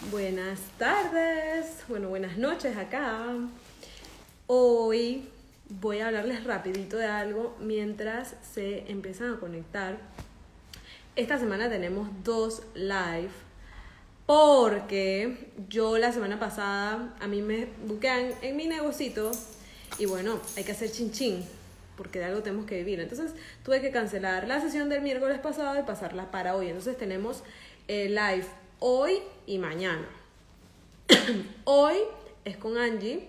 Buenas tardes, bueno, buenas noches acá. Hoy voy a hablarles rapidito de algo mientras se empiezan a conectar. Esta semana tenemos dos live porque yo la semana pasada a mí me buscan en mi negocito y bueno, hay que hacer chin chin porque de algo tenemos que vivir. Entonces tuve que cancelar la sesión del miércoles pasado y pasarla para hoy. Entonces tenemos eh, live hoy y mañana. hoy es con Angie,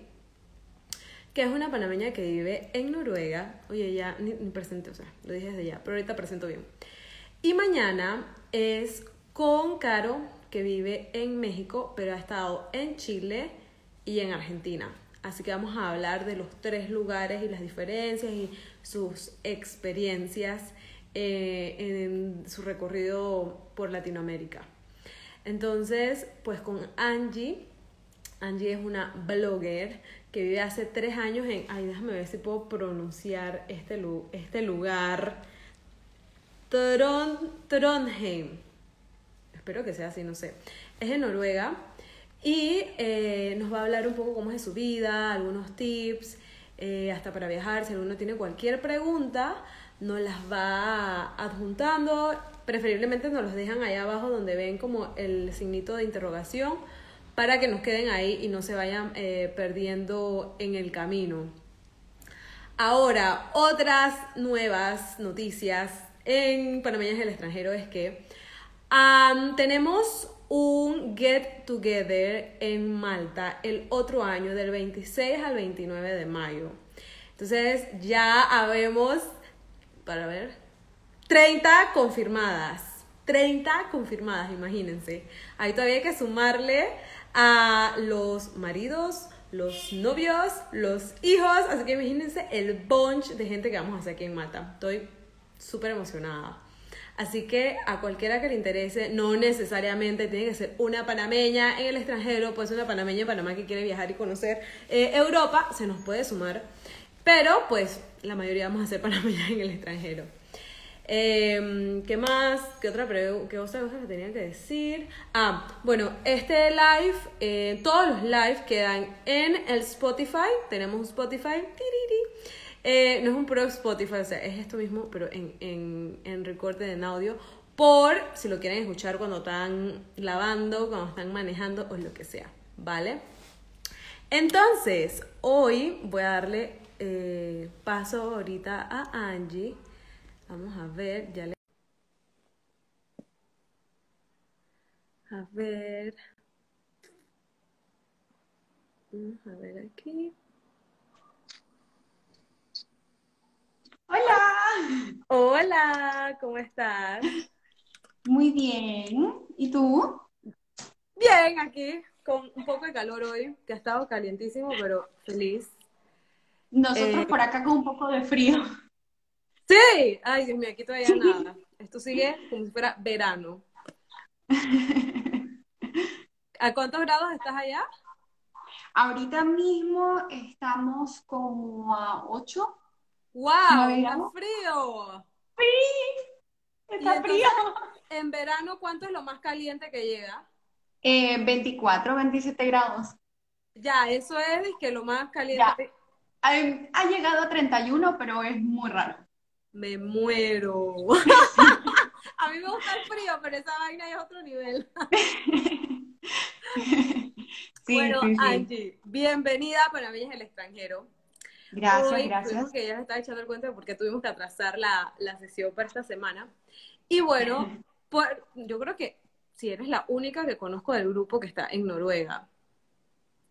que es una panameña que vive en Noruega. Oye, ya ni, ni presente, o sea, lo dije desde ya, pero ahorita presento bien. Y mañana es con Caro, que vive en México, pero ha estado en Chile y en Argentina. Así que vamos a hablar de los tres lugares y las diferencias y sus experiencias eh, en su recorrido por Latinoamérica. Entonces, pues con Angie, Angie es una blogger que vive hace tres años en, ay, déjame ver si puedo pronunciar este, este lugar, Tron, Trondheim. Espero que sea así, no sé. Es en Noruega y eh, nos va a hablar un poco cómo es su vida, algunos tips, eh, hasta para viajar. Si alguno tiene cualquier pregunta, nos las va adjuntando. Preferiblemente nos los dejan ahí abajo donde ven como el signito de interrogación para que nos queden ahí y no se vayan eh, perdiendo en el camino. Ahora, otras nuevas noticias en Panameñas del extranjero es que tenemos un get together en Malta el otro año, del 26 al 29 de mayo. Entonces ya habemos, para ver, 30 confirmadas. 30 confirmadas, imagínense. Ahí todavía hay que sumarle a los maridos, los novios, los hijos. Así que imagínense el bunch de gente que vamos a hacer aquí en Malta. Estoy súper emocionada. Así que a cualquiera que le interese, no necesariamente tiene que ser una panameña en el extranjero, puede ser una panameña en Panamá que quiere viajar y conocer eh, Europa, se nos puede sumar. Pero pues la mayoría vamos a ser panameñas en el extranjero. Em, ¿Qué más? ¿Qué otra, qué otra cosa que tenía que decir? Ah, bueno, este live, eh, todos los lives quedan en el Spotify. Tenemos un Spotify. Eh, no es un pro Spotify, o sea, es esto mismo, pero en, en, en recorte en audio. Por si lo quieren escuchar cuando están lavando, cuando están manejando o lo que sea, ¿vale? Entonces, hoy voy a darle eh, paso ahorita a Angie. Vamos a ver, ya le... A ver. Vamos a ver aquí. Hola. Hola, ¿cómo estás? Muy bien. ¿Y tú? Bien, aquí, con un poco de calor hoy, que ha estado calientísimo, pero feliz. Nosotros Eh, por acá con un poco de frío. Sí, ay Dios mío, aquí todavía nada. Esto sigue como si fuera verano. ¿A cuántos grados estás allá? Ahorita mismo estamos como a 8, ¡Wow! 9 ¡Está frío! Sí, está entonces, frío. en verano, ¿cuánto es lo más caliente que llega? Eh, 24, 27 grados. Ya, eso es que lo más Ya. caliente. Ha, ha llegado a 31, pero es muy raro. Me muero. A mí me gusta el frío, pero esa vaina es otro nivel. Sí, Bueno, sí, sí. Angie, bienvenida para mí es el extranjero. Gracias, Hoy gracias. que ya se estaba echando el cuento de por qué tuvimos que atrasar la, la sesión para esta semana. Y bueno, por- yo creo que si eres la única que conozco del grupo que está en Noruega,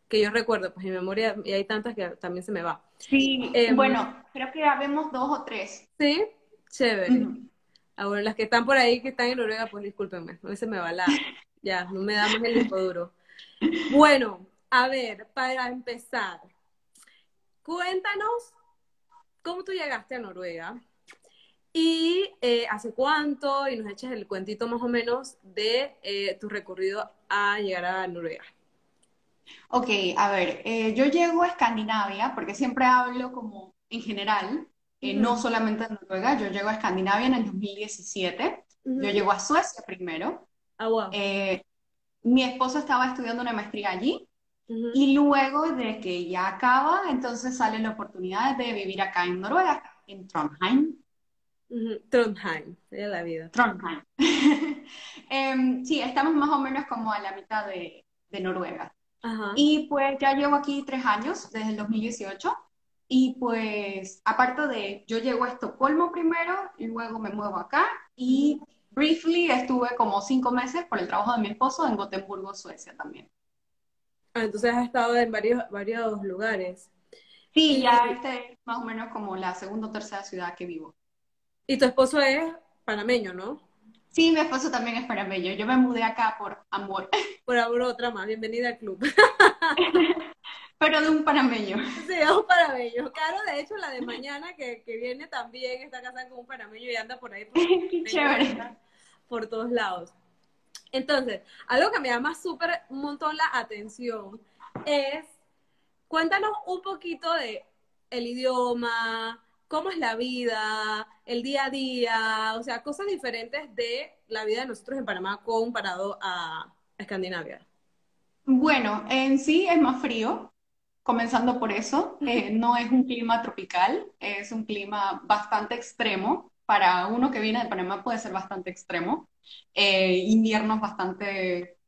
que yo recuerdo, pues mi memoria, y hay tantas que también se me va. Sí, Em, bueno, creo que habemos dos o tres. ¿Sí? Chévere. Ah, bueno, las que están por ahí, que están en Noruega, pues discúlpenme, a veces me va la, ya, no me da más el disco duro. Bueno, a ver, para empezar, cuéntanos cómo tú llegaste a Noruega y eh, hace cuánto, y nos eches el cuentito más o menos de eh, tu recorrido a llegar a Noruega. Ok, a ver, eh, yo llego a Escandinavia porque siempre hablo como en general, eh, no solamente a Noruega, yo llego a Escandinavia en el 2017, yo llego a Suecia primero, Ah, wow. eh, mi esposo estaba estudiando una maestría allí y luego de que ya acaba, entonces sale la oportunidad de vivir acá en Noruega, en Trondheim. Trondheim, sería la vida. Trondheim. Em, sí, estamos más o menos como a la mitad de, de Noruega. Y pues ya llevo aquí tres años, desde el 2018. Y pues, aparte de, yo llego a Estocolmo primero, y luego me muevo acá y briefly estuve como cinco meses por el trabajo de mi esposo en Gotemburgo, Suecia también. Ah, entonces has estado en varios, varios lugares. Sí, ya este es más o menos como la segunda o tercera ciudad que vivo. Y tu esposo es panameño, ¿no? Sí, mi esposo también es panameño. Yo me mudé acá por amor. Por amor otra más. Bienvenida al club. Pero de un panameño. Sí, es un panameño. Claro, de hecho, la de mañana que, que viene también está casada con un panameño y anda por ahí. Por, Qué chévere. Por todos lados. Entonces, algo que me llama súper un montón la atención es, cuéntanos un poquito de el idioma, cómo es la vida, el día a día, o sea, cosas diferentes de la vida de nosotros en Panamá comparado a Escandinavia. Bueno, en sí es más frío, comenzando por eso. Eh, no es un clima tropical, es un clima bastante extremo. Para uno que viene de Panamá puede ser bastante extremo. Eh, inviernos bastante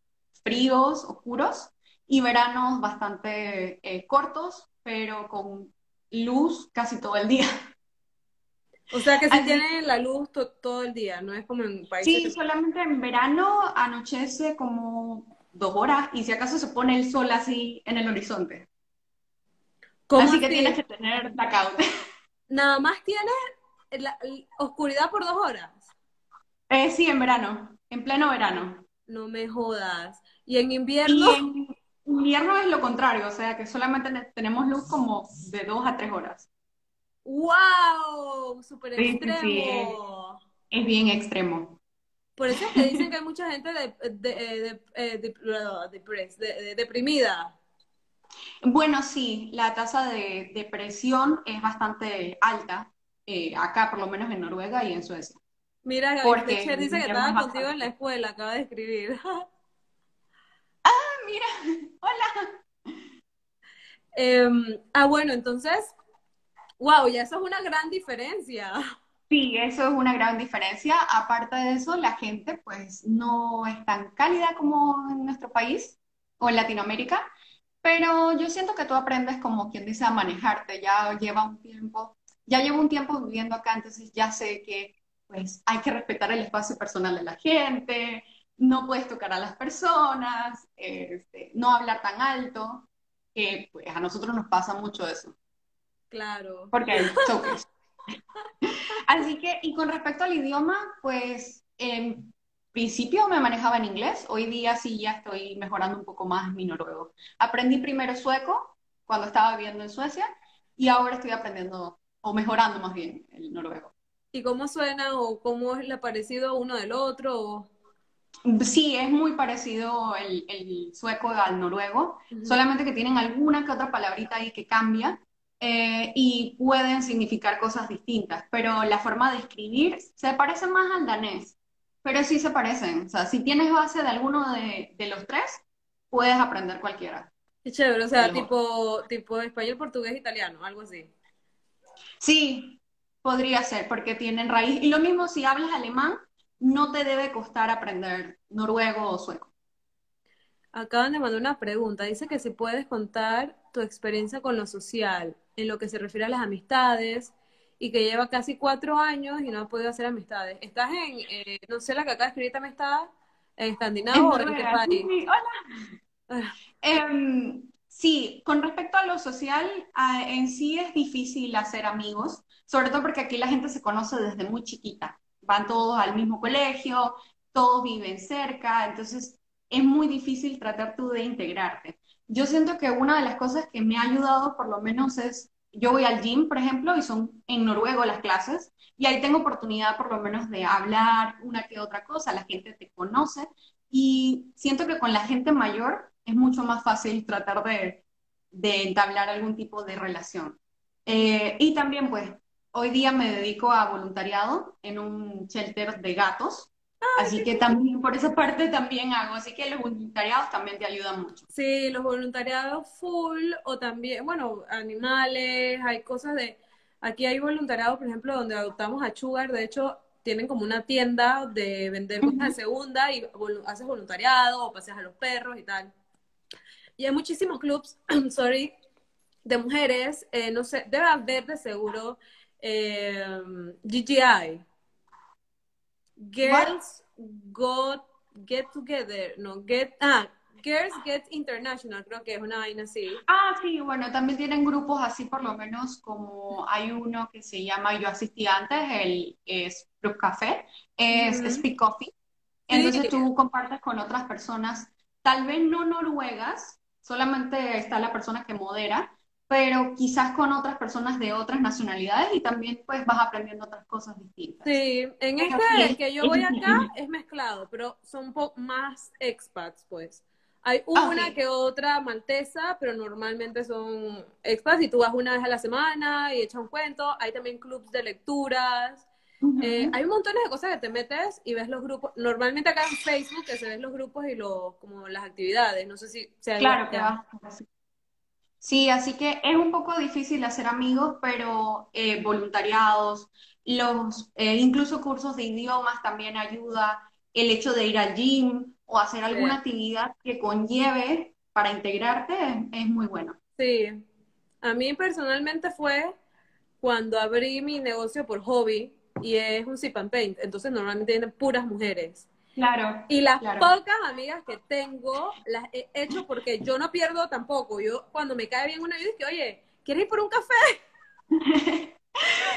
fríos, oscuros, y veranos bastante eh, cortos, pero con luz casi todo el día. O sea que si tiene la luz todo el día, no es como en países. Sí, solamente en verano anochece como dos horas y si acaso se pone el sol así en el horizonte. así que tienes que tener blackout. Nada más tienes la, oscuridad por dos horas. Eh, sí, en verano, en pleno verano. No me jodas. ¿Y en invierno? Y en invierno es lo contrario, o sea que solamente tenemos luz como de dos a tres horas. ¡Wow! Súper extremo. es, bien extremo. Por eso es que dicen que hay mucha gente de, de, de, deprimida. Bueno, sí, la tasa de depresión es bastante alta, eh, acá por lo menos en Noruega y en Suecia. Mira, Gaby dice que estaba contigo en la escuela, acaba de escribir. ah, mira, hola. Em, ah, bueno, entonces, Wow, y eso es una gran diferencia. Sí, eso es una gran diferencia. Aparte de eso, la gente pues no es tan cálida como en nuestro país o en Latinoamérica, pero yo siento que tú aprendes como quien dice a manejarte, ya lleva un tiempo, ya llevo un tiempo viviendo acá, entonces ya sé que pues hay que respetar el espacio personal de la gente, no puedes tocar a las personas, este, no hablar tan alto, que pues a nosotros nos pasa mucho eso. Claro. Porque hay choques. Así que, y con respecto al idioma, pues en principio me manejaba en inglés, hoy día sí ya estoy mejorando un poco más mi noruego. Aprendí primero sueco cuando estaba viviendo en Suecia y ahora estoy aprendiendo o mejorando más bien el noruego. ¿Y cómo suena o cómo es el parecido uno del otro? Sí, es muy parecido el, sueco al noruego, solamente que tienen alguna que otra palabrita ahí que cambia, eh, y pueden significar cosas distintas, pero la forma de escribir se parece más al danés, pero sí se parecen. O sea, si tienes base de alguno de, los tres, puedes aprender cualquiera. Qué chévere, o sea, tipo, tipo español, portugués, italiano, algo así. Sí, podría ser, porque tienen raíz. Y lo mismo si hablas alemán, no te debe costar aprender noruego o sueco. Acaban de mandar una pregunta. Dice que si puedes contar tu experiencia con lo social en lo que se refiere a las amistades y que lleva casi cuatro años y no ha podido hacer amistades. ¿Estás en, eh, no sé, la que acá escribiste amistad, en Escandinavia o en qué país? Sí, hola. Em, sí, con respecto a lo social, en sí es difícil hacer amigos, sobre todo porque aquí la gente se conoce desde muy chiquita. Van todos al mismo colegio, todos viven cerca, entonces es muy difícil tratar tú de integrarte yo siento que una de las cosas que me ha ayudado por lo menos es, yo voy al gym, por ejemplo, y son en noruego las clases, y ahí tengo oportunidad por lo menos de hablar una que otra cosa, la gente te conoce, y siento que con la gente mayor es mucho más fácil tratar de, entablar algún tipo de relación. Eh, y también, pues, hoy día me dedico a voluntariado en un shelter de gatos, Así que también, por esa parte también hago. Así que los voluntariados también te ayudan mucho. Sí, los voluntariados full o también, bueno, animales, hay cosas de... Aquí hay voluntariado, por ejemplo, donde adoptamos a Sugar, de hecho, tienen como una tienda de vender cosas de segunda y haces voluntariado o paseas a los perros y tal. Y hay muchísimos clubs, sorry, de mujeres, eh, no sé, debe haber de seguro eh, GGI. Girls Got Get Together, no, Get, ah, Girls Get International, creo que es una vaina así. Ah, sí, bueno, también tienen grupos así, por lo menos como hay uno que se llama, yo asistí antes, el es Club Café, es Speak Coffee. Entonces tú compartes con otras personas, tal vez no noruegas, solamente está la persona que modera, pero quizás con otras personas de otras nacionalidades y también pues vas aprendiendo otras cosas distintas. Sí, en este el que yo voy acá es mezclado, pero son un poco más expats pues. Hay ah, una que otra maltesa, pero normalmente son expats y tú vas una vez a la semana y echas un cuento. Hay también clubs de lecturas. Eh, hay un montón de cosas que te metes y ves los grupos. Normalmente acá en Facebook que se ven los grupos y los, como las actividades. No sé si sea Claro, que Sí, así que es un poco difícil hacer amigos, pero eh, voluntariados, los, eh, incluso cursos de idiomas también ayuda, el hecho de ir al gym o hacer alguna actividad que conlleve para integrarte es, muy bueno. Sí, a mí personalmente fue cuando abrí mi negocio por hobby y es un sip and paint, entonces normalmente tienen puras mujeres. Claro. Y las pocas amigas que tengo las he hecho porque yo no pierdo tampoco. Yo cuando me cae bien una vida, que oye, ¿quieres ir por un café?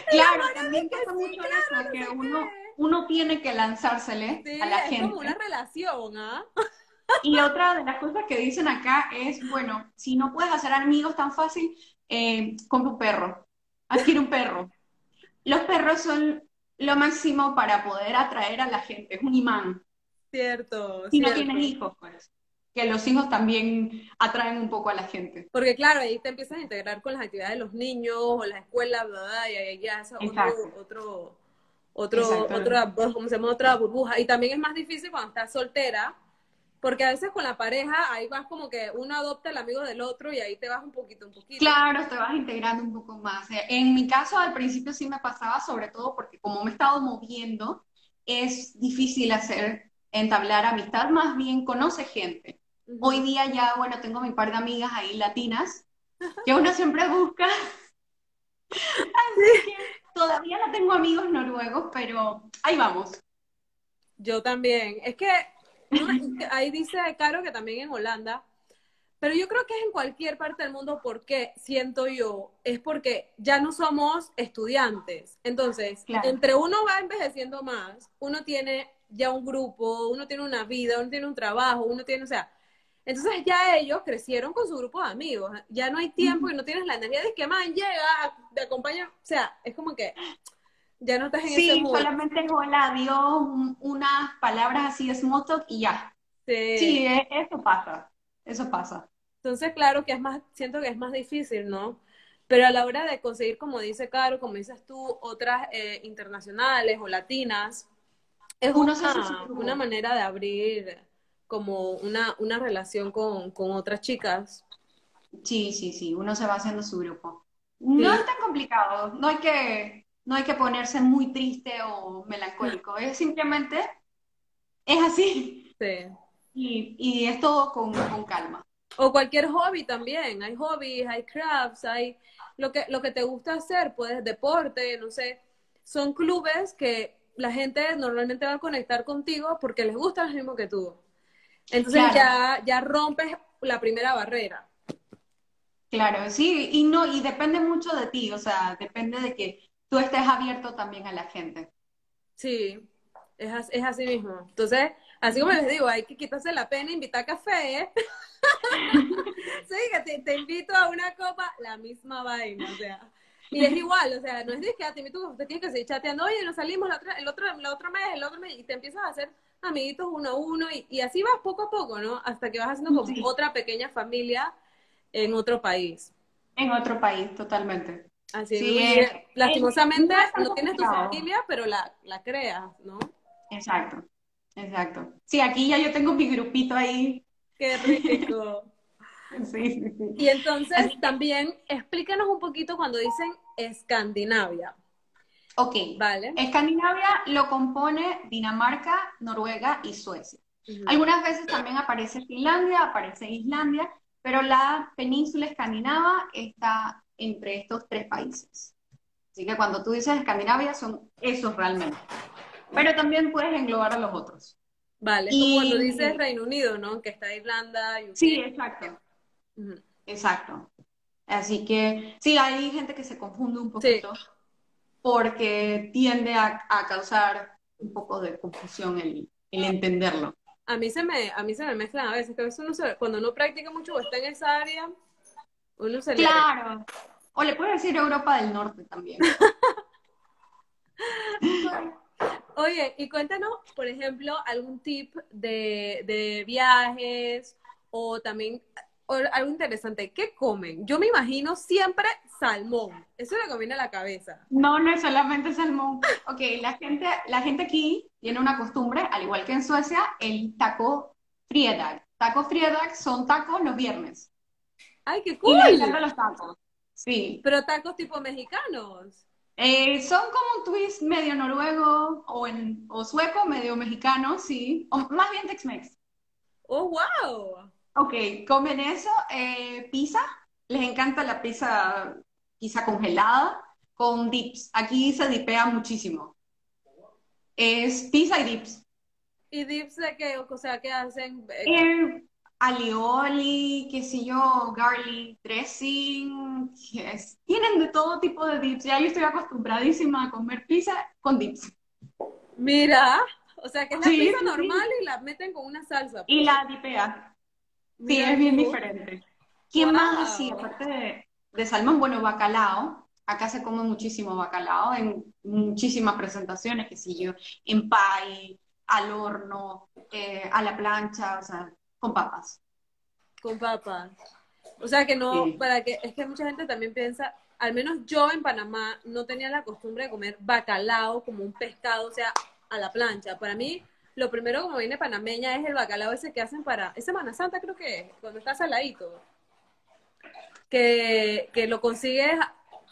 claro, también pasa mucho eso, que uno, uno tiene que lanzársele a la gente. Es como una relación, ¿ah? Y otra de las cosas que dicen acá es, bueno, si no puedes hacer amigos tan fácil, eh, compra un perro, adquiere un perro. Los perros son lo máximo para poder atraer a la gente, es un imán. Cierto. Si no tienes hijos, pues. Que los hijos también atraen un poco a la gente. Porque claro, ahí te empiezas a integrar con las actividades de los niños o las escuelas, ¿verdad? Y ahí ya es otro, otro, otro, otra, ¿cómo se llama? Otra burbuja. Y también es más difícil cuando estás soltera, porque a veces con la pareja ahí vas como que uno adopta el amigo del otro y ahí te vas un poquito, un poquito. Claro, te vas integrando un poco más. Eh, en mi caso al principio sí me pasaba, sobre todo porque como me he estado moviendo, es difícil hacer, entablar amistad, más bien conoce gente. Hoy día ya, bueno, tengo mi par de amigas ahí latinas, que uno siempre busca. Así que todavía no tengo amigos noruegos, pero ahí vamos. Yo también. Es que ahí dice Caro que también en Holanda, pero yo creo que es en cualquier parte del mundo porque siento yo, es porque ya no somos estudiantes. Entonces, entre uno va envejeciendo más, uno tiene ya un grupo, uno tiene una vida, uno tiene un trabajo, uno tiene, o sea, entonces ya ellos crecieron con su grupo de amigos, ya no hay tiempo y no tienes la energía de que man llega, te acompaña, o sea, es como que ya no estás en sí, ese solamente hola, dio unas palabras así de small y ya. Sí. sí, e, eso pasa, eso pasa. Entonces, claro que es más, siento que es más difícil, ¿no? Pero a la hora de conseguir, como dice Caro, como dices tú, otras eh, internacionales o latinas, es una, una, manera de abrir como una, una relación con, con, otras chicas. Sí, sí, sí, uno se va haciendo su grupo. No es tan complicado, no hay que no hay que ponerse muy triste o melancólico, es simplemente, es así. Sí. Y, y es todo con, con, calma. O cualquier hobby también, hay hobbies, hay crafts, hay lo que, lo que te gusta hacer, puedes deporte, no sé, son clubes que la gente normalmente va a conectar contigo porque les gusta lo mismo que tú. Entonces ya, ya rompes la primera barrera. Claro, sí, y no, y depende mucho de ti, o sea, depende de que tú estés abierto también a la gente. Sí, es, es así mismo. Entonces, así como les digo, hay que quitarse la pena invitar café, ¿eh? sí, que te, invito a una copa, la misma vaina, o sea. Y es igual, o sea, no es de que ah, te invito, usted tiene que seguir chateando, oye, nos salimos la otra, el otro, el otro mes, el otro mes, y te empiezas a hacer amiguitos uno a uno, y, y así vas poco a poco, ¿no? Hasta que vas haciendo como otra pequeña familia en otro país. En otro país, totalmente. Así es. Lastimosamente no tienes tu familia, pero la, la creas, ¿no? Exacto. exacto. Sí, aquí ya yo tengo mi grupito ahí. Qué rico. Sí, sí, sí. Y entonces también explícanos un poquito cuando dicen Escandinavia. Ok, Vale. Escandinavia lo compone Dinamarca, Noruega y Suecia. Algunas veces también aparece Finlandia, aparece Islandia, pero la península escandinava está entre estos tres países. Así que cuando tú dices Escandinavia son esos realmente. Pero también puedes englobar a los otros. Vale, Y- como cuando dices Reino Unido, ¿no? Que está Irlanda, UK. Sí, exacto, Ujú. exacto. Así que sí, hay gente que se confunde un poquito porque tiende a, a causar un poco de confusión el, el entenderlo. A mí se me, a mí se me mezclan a veces, que a veces uno se- cuando uno practica mucho o está en esa área, le... Claro. O le puedes decir Europa del Norte también. Oye, y cuéntanos, por ejemplo, algún tip de, de viajes o también o algo interesante. ¿Qué comen? Yo me imagino siempre salmón. Eso es lo que me viene a la cabeza. No, no es solamente salmón. Ok, la gente, la gente aquí tiene una costumbre, al igual que en Suecia, el taco fredag. Taco fredag son tacos los viernes. ¡Ay, qué Y cool! les encantan los tacos. Sí. Pero tacos tipo mexicanos. Eh, son como un twist medio noruego o, en, o sueco, medio mexicano, sí. O más bien Tex-Mex. ¡Oh, wow! Ok, comen eso. Eh, pizza. Les encanta la pizza, pizza congelada con dips. Aquí se dipea muchísimo. Es pizza y dips. ¿Y dips de qué? O sea, ¿qué hacen? Eh, alioli, qué sé yo, garlic dressing, yes. Tienen de todo tipo de dips. Ya yo estoy acostumbradísima a comer pizza con dips. Mira, o sea, que es la Sí, pizza sí, sí. normal y la meten con una salsa. Y la dipea. Sí, es bien tú. diferente. ¿Qué Wow. más así? Aparte de, de salmón, bueno, bacalao. Acá se come muchísimo bacalao en muchísimas presentaciones, qué sé yo, en pie, al horno, eh, a la plancha, o sea, con papas. Con papas. O sea que no, Sí. para que, es que mucha gente también piensa, al menos yo en Panamá no tenía la costumbre de comer bacalao como un pescado, o sea, a la plancha. Para mí, lo primero como viene panameña es el bacalao ese que hacen para, es Semana Santa creo que es, cuando está saladito. Que, que lo consigues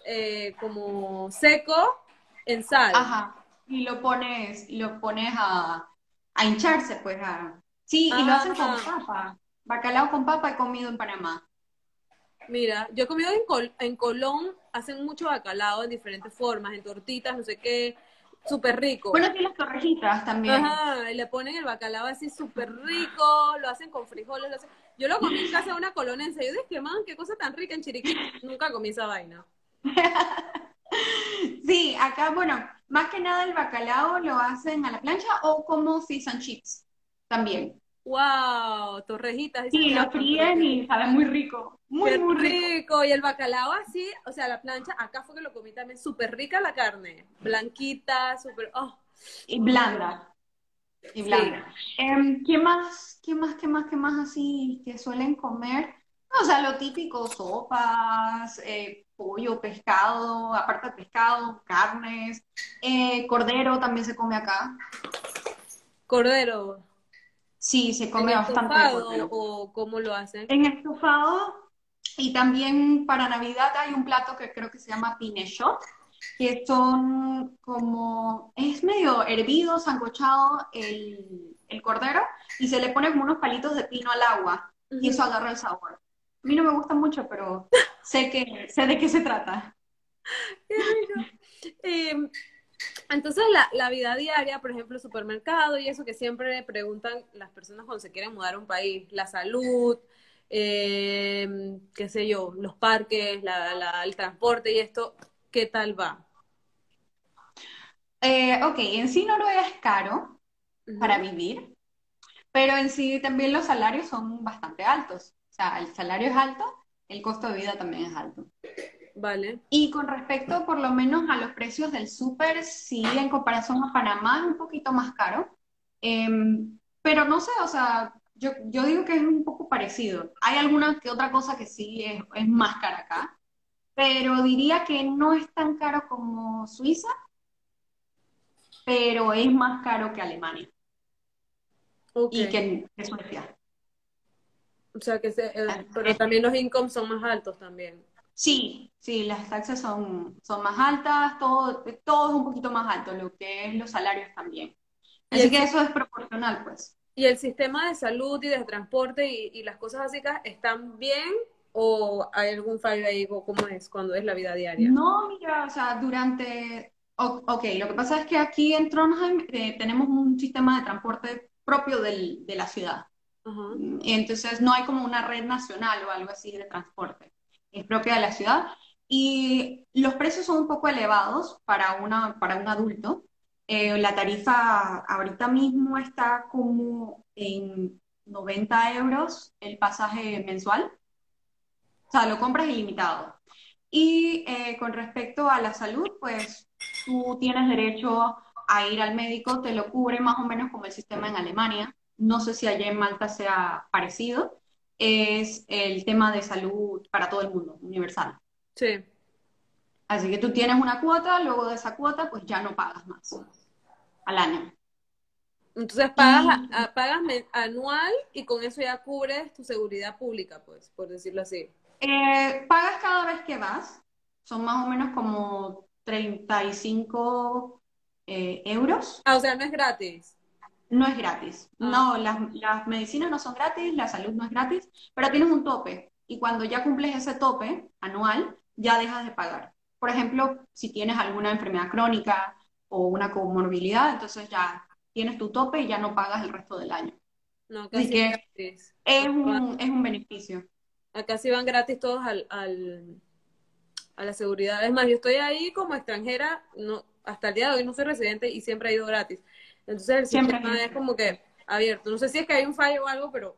eh, como seco en sal. Ajá. Y lo pones, lo pones a, a hincharse, pues a... Sí, y lo hacen con Ajá. papa. Bacalao con papa he comido en Panamá. Mira, yo he comido en, Col- en Colón, hacen mucho bacalao en diferentes formas, en tortitas, no sé qué, súper rico. Bueno, sí, las torrejitas también. Ajá, y le ponen el bacalao así súper rico, lo hacen con frijoles, lo hacen... Yo lo comí en casa de una colonense, yo dije, man, qué cosa tan rica en Chiriquí, nunca comí esa vaina. Sí, acá, bueno, más que nada el bacalao lo hacen a la plancha o como fish and chips también. Wow, torrejitas. Sí, lo fríen y sabe muy rico. Muy, muy rico. rico. Y el bacalao así, o sea, la plancha, acá fue que lo comí también, súper rica la carne, blanquita, súper, oh, Y blanda. Y Sí. blanda. Em, ¿qué más, qué más, qué más, qué más así que suelen comer? O sea, lo típico, sopas, eh, pollo, pescado, aparte de pescado, carnes, eh, cordero también se come acá. cordero. Sí, se ¿En come bastante de estofado cordero. o cómo lo hacen? En estofado y también para Navidad hay un plato que creo que se llama pinechot, que son como, es medio hervido, sancochado el, el cordero y se le pone como unos palitos de pino al agua y eso agarra el sabor. A mí no me gusta mucho, pero sé que, sé de qué se trata. Qué rico. Eh, entonces, la, la vida diaria, por ejemplo, supermercado y eso que siempre preguntan las personas cuando se quieren mudar a un país, la salud, eh, qué sé yo, los parques, la, la- el transporte y esto, ¿qué tal va? Eh, ok, en sí Noruega es caro para vivir, pero en sí también los salarios son bastante altos. O sea, el salario es alto, el costo de vida también es alto. Vale. Y con respecto por lo menos a los precios del súper, sí, en comparación a Panamá es un poquito más caro. Em, pero no sé, o sea, yo, yo digo que es un poco parecido. Hay alguna que otra cosa que sí es, es más cara acá, pero diría que no es tan caro como Suiza, pero es más caro que Alemania. y que, que Suecia. O sea que, se, eh, pero también los incomes son más altos también. Sí, sí, las taxas son, son más altas, todo, todo es un poquito más alto, lo que es los salarios también. Así que eso es proporcional, pues. ¿Y el sistema de salud y de transporte y, las cosas básicas están bien o hay algún fallo ahí o cómo es cuando es la vida diaria? No, mira, o sea, durante... Ok, lo que pasa es que aquí en Trondheim eh, tenemos un sistema de transporte propio del, de la ciudad. Y entonces no hay como una red nacional o algo así de transporte. Es propia de la ciudad. Y los precios son un poco elevados para, una, para un adulto. Eh, la tarifa ahorita mismo está como en 90 euros el pasaje mensual. O sea, lo compras ilimitado. Y eh, con respecto a la salud, pues tú tienes derecho a ir al médico, te lo cubre más o menos como el sistema en Alemania no sé si allá en Malta sea parecido, es el tema de salud para todo el mundo, universal. Sí. Así que tú tienes una cuota, luego de esa cuota, pues ya no pagas más al año. Entonces pagas, pagas anual y con eso ya cubres tu seguridad pública, pues, por decirlo así. Eh, pagas cada vez que vas, son más o menos como 35 eh, euros. Ah, o sea, no es gratis no es gratis. Ah. No, las, medicinas no son gratis, la salud no es gratis, pero tienes un tope. Y cuando ya cumples ese tope anual, ya dejas de pagar. Por ejemplo, si tienes alguna enfermedad crónica o una comorbilidad, entonces ya tienes tu tope y ya no pagas el resto del año. No, casi Así que Es un, es un beneficio. Acá sí van gratis todos al, al, a la seguridad. Es más, yo estoy ahí como extranjera, no, hasta el día de hoy no soy residente y siempre he ido gratis. Entonces el sistema es como que abierto. No sé si es que hay un fallo o algo, pero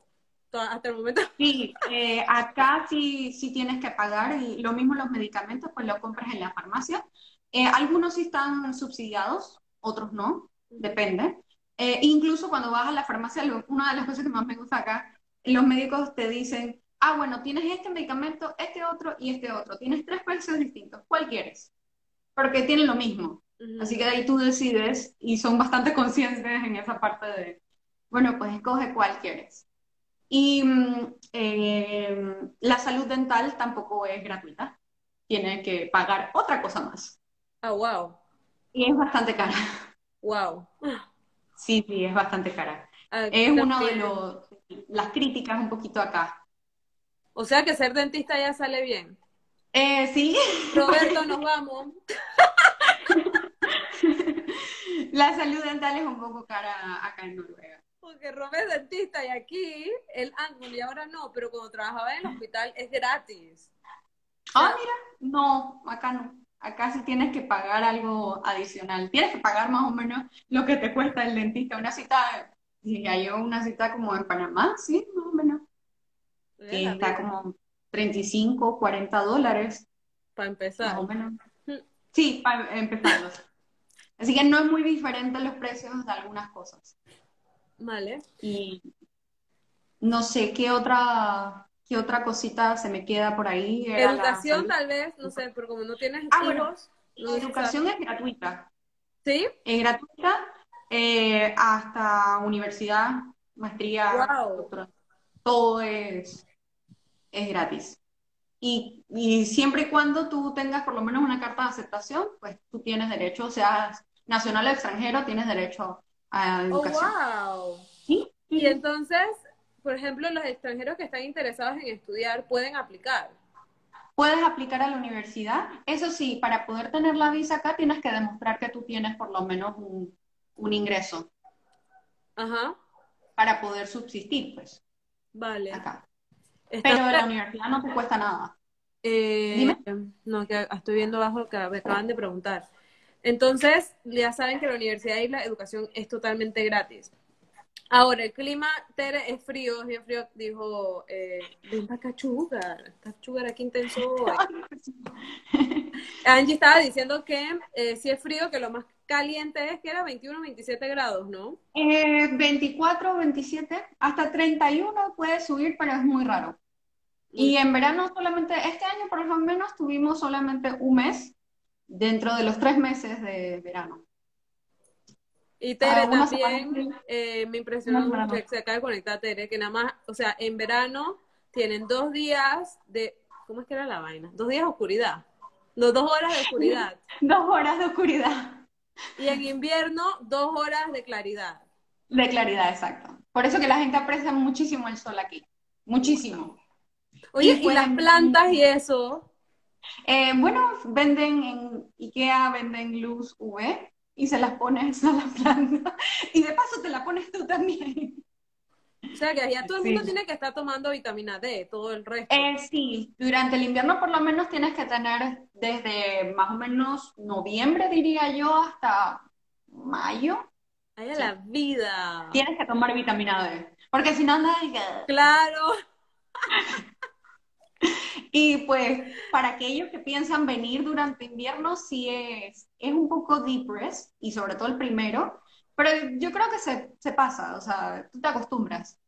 hasta el momento. Sí, eh, acá sí, sí tienes que pagar y lo mismo los medicamentos, pues los compras en la farmacia. Eh, algunos sí están subsidiados, otros no, depende. Eh, incluso cuando vas a la farmacia, una de las cosas que más me gusta acá, los médicos te dicen, ah, bueno, tienes este medicamento, este otro y este otro. Tienes tres precios distintos. ¿Cuál quieres? Porque tienen lo mismo. Así que ahí tú decides y son bastante conscientes en esa parte de, bueno, pues escoge cuál quieres. Y mm, eh, la salud dental tampoco es gratuita. Tiene que pagar otra cosa más. Ah, wow. Y es bastante cara. Wow. Sí, sí, es bastante cara. Ah, es uno de los, las críticas un poquito acá. O sea que ser dentista ya sale bien. Eh, sí. Roberto, nos vamos. la salud dental es un poco cara acá en Noruega. Porque Robert es dentista y aquí el ángulo y ahora no, pero cuando trabajaba en el hospital es gratis. ah, mira, no, acá no. Acá sí tienes que pagar algo adicional. Tienes que pagar más o menos lo que te cuesta el dentista. Una cita, diría yo, una cita como en Panamá, sí, más o menos. Que está como 35, 40 dólares. Para empezar. Más o menos. Sí, para empezar. Así que no es muy diferente los precios de algunas cosas. Vale. Y no sé qué otra qué otra cosita se me queda por ahí. educación tal vez, no sé, pero como no tienes ah, hijos, la educación es gratuita. ¿Sí? Es gratuita eh, hasta universidad, maestría, Todo es, es gratis. Y, y, siempre y cuando tú tengas por lo menos una carta de aceptación, pues tú tienes derecho, o sea, nacional o extranjero, tienes derecho a oh, educación. Oh, wow. ¿Sí? Y entonces, por ejemplo, los extranjeros que están interesados en estudiar pueden aplicar. Puedes aplicar a la universidad. Eso sí, para poder tener la visa acá tienes que demostrar que tú tienes por lo menos un, un ingreso. Ajá. Para poder subsistir, pues. Vale. Acá. Pero la universidad no te cuesta nada. Eh, Dime. No, que estoy viendo abajo que me acaban de preguntar. Entonces, ya saben que la universidad y la educación es totalmente gratis. Ahora, el clima, Tere, es frío, es bien frío, dijo, eh, ven para acá, Chugar, Chugar aquí intenso Angie estaba diciendo que eh, si es frío, que lo más caliente es que era 21, 27 grados, ¿no? Eh, 24, 27, hasta 31 puede subir, pero es muy raro. Y en verano solamente, este año por lo menos tuvimos solamente un mes dentro de los tres meses de verano. Y Tere Ah, una también, eh, me impresionó mucho se acaba de conectar Tere, que nada más, o sea, en verano tienen dos días de, ¿cómo es que era la vaina? Dos días de oscuridad, no, dos horas de oscuridad. Dos horas de oscuridad. Y en invierno, dos horas de claridad. De claridad, exacto. Por eso que la gente aprecia muchísimo el sol aquí. Muchísimo. Oye, Y y las plantas y eso, Eh, bueno, venden en IKEA, venden luz UV y se las pones a la planta. Y de paso te la pones tú también. o sea, que allá todo el mundo Sí. tiene que estar tomando vitamina D, todo el resto. Eh, sí, durante el invierno por lo menos tienes que tener desde más o menos noviembre, diría yo, hasta mayo. Ay, a sí. la vida. Tienes que tomar vitamina D. Porque si no, andas... Claro. Y pues para aquellos que piensan venir durante invierno, sí es, es un poco depressed, y sobre todo el primero, pero yo creo que se, se pasa, o sea, tú te acostumbras.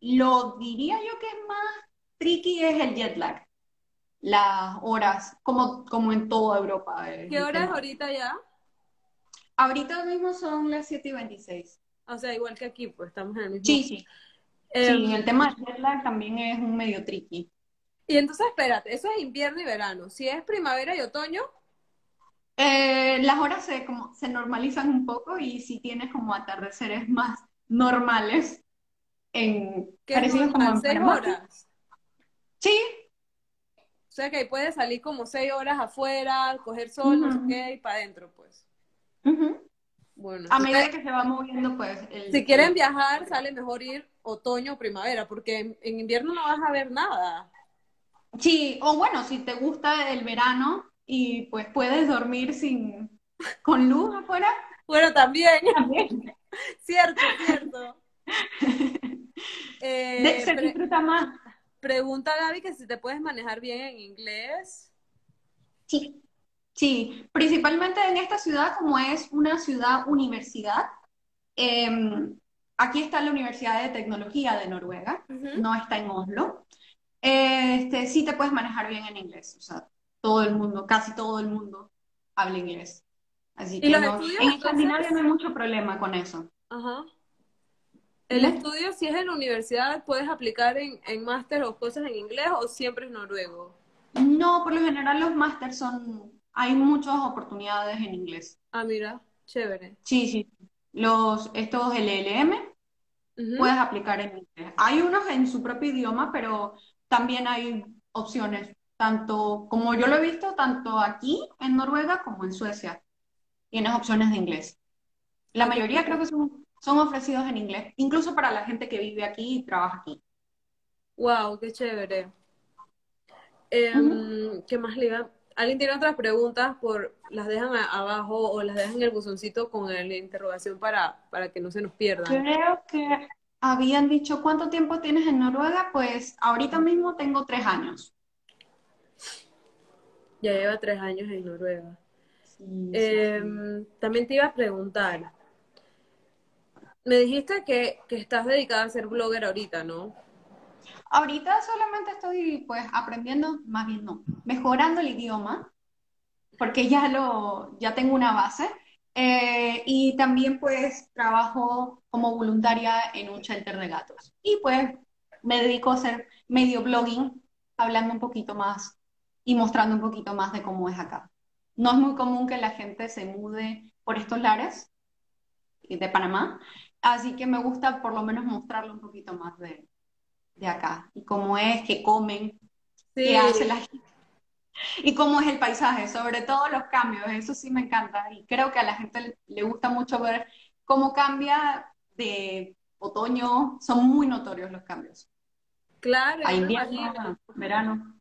Lo diría yo que es más tricky es el jet lag, las horas, como, como en toda Europa. ¿Qué el hora es tema. ahorita ya? Ahorita mismo son las 7 y 26. O sea, igual que aquí, pues estamos en el mismo. Sí, sí. Em, Sí, el tema del jet lag también es un medio tricky. Y entonces, espérate, eso es invierno y verano. Si es primavera y otoño, Eh, las horas se, como, se normalizan un poco y si tienes como atardeceres más normales, en, ¿qué es parecidos como en Seis Panamá. horas. Sí, O sea que ahí puedes salir como seis horas afuera, coger sol, no sé qué, y para adentro, pues. Bueno, A medida que se va moviendo, pues el, si quieren viajar, sale mejor ir otoño o primavera, porque en, en invierno no vas a ver nada. Sí, o bueno, si te gusta el verano y pues puedes dormir sin con luz afuera, Bueno, también, también. cierto, cierto. Eh, se disfruta más. pregunta Gaby que si te puedes manejar bien en inglés. Sí, sí, principalmente en esta ciudad, como es una ciudad universidad, em, aquí está la Universidad de Tecnología de Noruega, no está en Oslo. Este, sí te puedes manejar bien en inglés, o sea, todo el mundo, casi todo el mundo habla inglés. Así ¿Y que los no, estudios, en? Escandinavia no hay mucho problema con eso. Ajá. El estudio, si es en la universidad, ¿puedes aplicar en, en máster o cosas en inglés o siempre es noruego? No, por lo general los másters son, hay muchas oportunidades en inglés. Ah, mira, chévere. Sí, sí. Los, estos LLM Ujú. puedes aplicar en inglés. Hay unos en su propio idioma, pero también hay opciones, tanto como yo lo he visto, tanto aquí en Noruega como en Suecia. Tienes opciones de inglés. La mayoría creo que son, son ofrecidos en inglés, incluso para la gente que vive aquí y trabaja aquí. Wow, qué chévere. Em, ¿qué más le iba? ¿Alguien tiene otras preguntas? Por, las dejan a- abajo o las dejan en el buzoncito con el- la interrogación para, para que no se nos pierdan. Creo que habían dicho, ¿cuánto tiempo tienes en Noruega? Pues ahorita mismo tengo tres años. Ya lleva tres años en Noruega. Sí, sí, sí. Em, también te iba a preguntar. Me dijiste que, que estás dedicada a ser blogger ahorita, ¿no? Ahorita solamente estoy pues aprendiendo, más bien no, mejorando el idioma, porque ya lo, ya tengo una base. Eh, y también pues trabajo como voluntaria en un shelter de gatos. Y pues me dedico a hacer medio blogging, hablando un poquito más y mostrando un poquito más de cómo es acá. No es muy común que la gente se mude por estos lares de Panamá, así que me gusta por lo menos mostrarle un poquito más de, de acá y cómo es, qué comen, qué Sí, hace la gente y cómo es el paisaje, sobre todo los cambios, eso sí me encanta y creo que a la gente le- gusta mucho ver cómo cambia de otoño, son muy notorios los cambios, claro, a invierno, verano.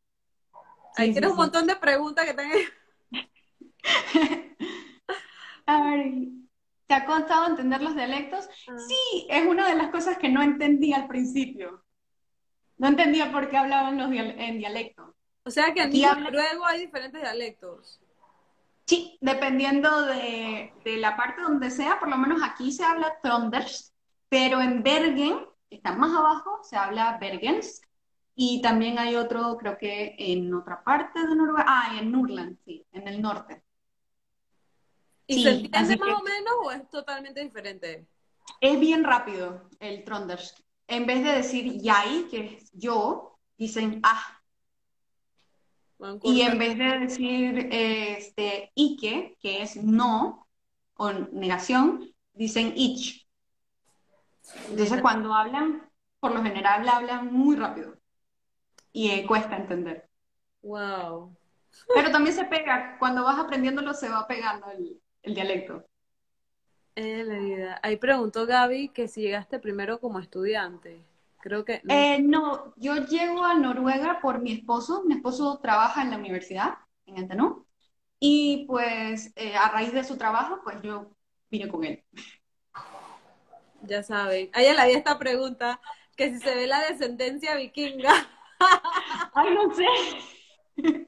Ahí Sí, un sí. montón de preguntas que tenés. A ver, ¿te ha costado entender los dialectos? Ah. Sí, es una de las cosas que no entendí al principio. No entendía por qué hablaban los dial- en dialecto. O sea que en noruego hay diferentes dialectos. Sí, dependiendo de, de la parte donde sea, por lo menos aquí se habla Tronders, pero en Bergen, que está más abajo, se habla Bergensk, y también hay otro, creo que en otra parte de Noruega, ah, en Nordland, sí, en el norte. Y ¿Y Sí, se entiende más que- o menos o es totalmente diferente? Es bien rápido el Tronders. En vez de decir yai, que es yo, dicen ah. Y en vez de decir este, ike, que es no, o negación, dicen ich. Entonces cuando hablan, por lo general hablan muy rápido y eh, cuesta entender. Wow. Pero también se pega, cuando vas aprendiéndolo se va pegando el, el dialecto. Eh, la vida. Ahí preguntó Gaby que si llegaste primero como estudiante. Creo que no. Eh, no, yo llego a Noruega por mi esposo. Mi esposo trabaja en la universidad, en Antenú. Y pues eh, a raíz de su trabajo, pues yo vine con él. Ya saben. A ella le había esta pregunta, que si se ve la descendencia vikinga. Ay, no sé.